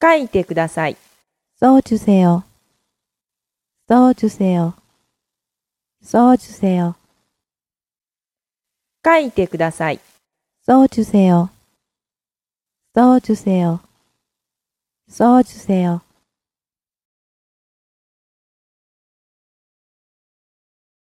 書いてください。そうじゅせよ。そう주세 요。 そう。書いてください。そう주세 요。 そう。そう。